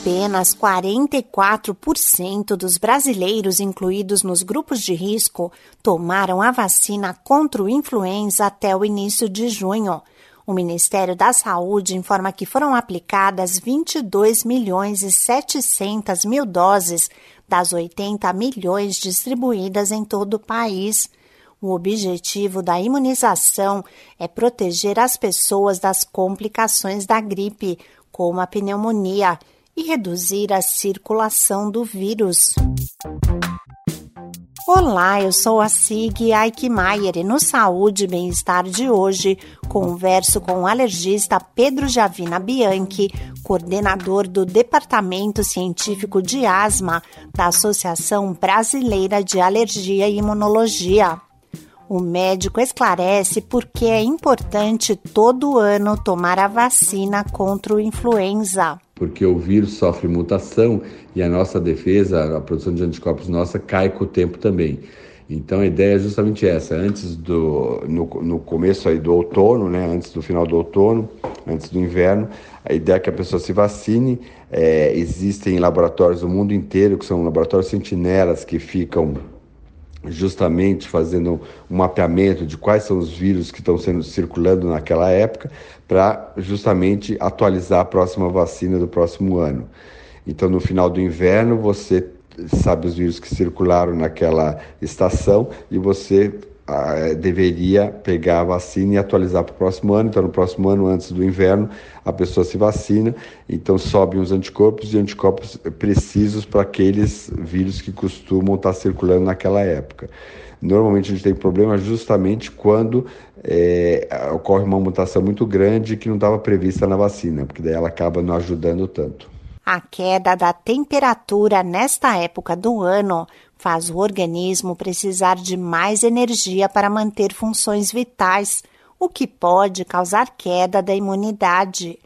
Apenas 44% dos brasileiros incluídos nos grupos de risco tomaram a vacina contra o influenza até o início de junho. O Ministério da Saúde informa que foram aplicadas 22 milhões e 700 mil doses das 80 milhões distribuídas em todo o país. O objetivo da imunização é proteger as pessoas das complicações da gripe, como a pneumonia e reduzir a circulação do vírus. Olá, eu sou a Sig Aikmaier e no Saúde e Bem-Estar de hoje converso com o alergista Pedro Javina Bianchi, coordenador do Departamento Científico de Asma da Associação Brasileira de Alergia e Imunologia. O médico esclarece por que é importante todo ano tomar a vacina contra o influenza porque o vírus sofre mutação e a nossa defesa, a produção de anticorpos nossa cai com o tempo também. Então a ideia é justamente essa, antes do no, no começo aí do outono, né, antes do final do outono, antes do inverno, a ideia é que a pessoa se vacine. É, existem laboratórios do mundo inteiro que são laboratórios sentinelas que ficam justamente fazendo um mapeamento de quais são os vírus que estão sendo circulando naquela época, para justamente atualizar a próxima vacina do próximo ano. Então, no final do inverno, você sabe os vírus que circularam naquela estação e você deveria pegar a vacina e atualizar para o próximo ano. Então, no próximo ano, antes do inverno, a pessoa se vacina, então sobem os anticorpos e anticorpos precisos para aqueles vírus que costumam estar circulando naquela época. Normalmente a gente tem problema justamente quando é, ocorre uma mutação muito grande que não estava prevista na vacina, porque daí ela acaba não ajudando tanto. A queda da temperatura nesta época do ano faz o organismo precisar de mais energia para manter funções vitais, o que pode causar queda da imunidade.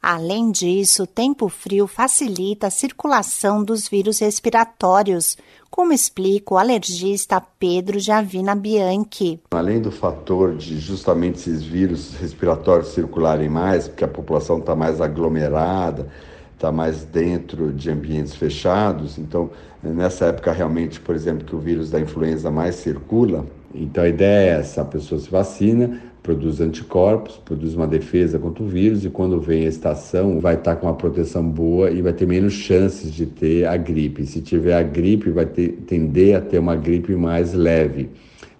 Além disso, o tempo frio facilita a circulação dos vírus respiratórios, como explica o alergista Pedro Javina Bianchi. Além do fator de justamente esses vírus respiratórios circularem mais, porque a população está mais aglomerada, está mais dentro de ambientes fechados, então nessa época realmente, por exemplo, que o vírus da influenza mais circula, então a ideia é essa, a pessoa se vacina, produz anticorpos, produz uma defesa contra o vírus e quando vem a estação vai estar com uma proteção boa e vai ter menos chances de ter a gripe. Se tiver a gripe, vai ter, tender a ter uma gripe mais leve,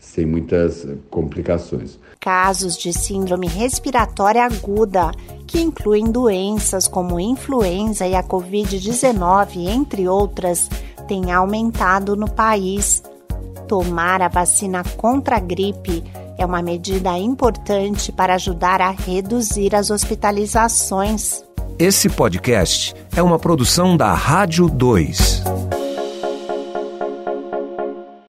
sem muitas complicações. Casos de síndrome respiratória aguda, que incluem doenças como influenza e a Covid-19, entre outras, têm aumentado no país. Tomar a vacina contra a gripe é uma medida importante para ajudar a reduzir as hospitalizações. Esse podcast é uma produção da Rádio 2.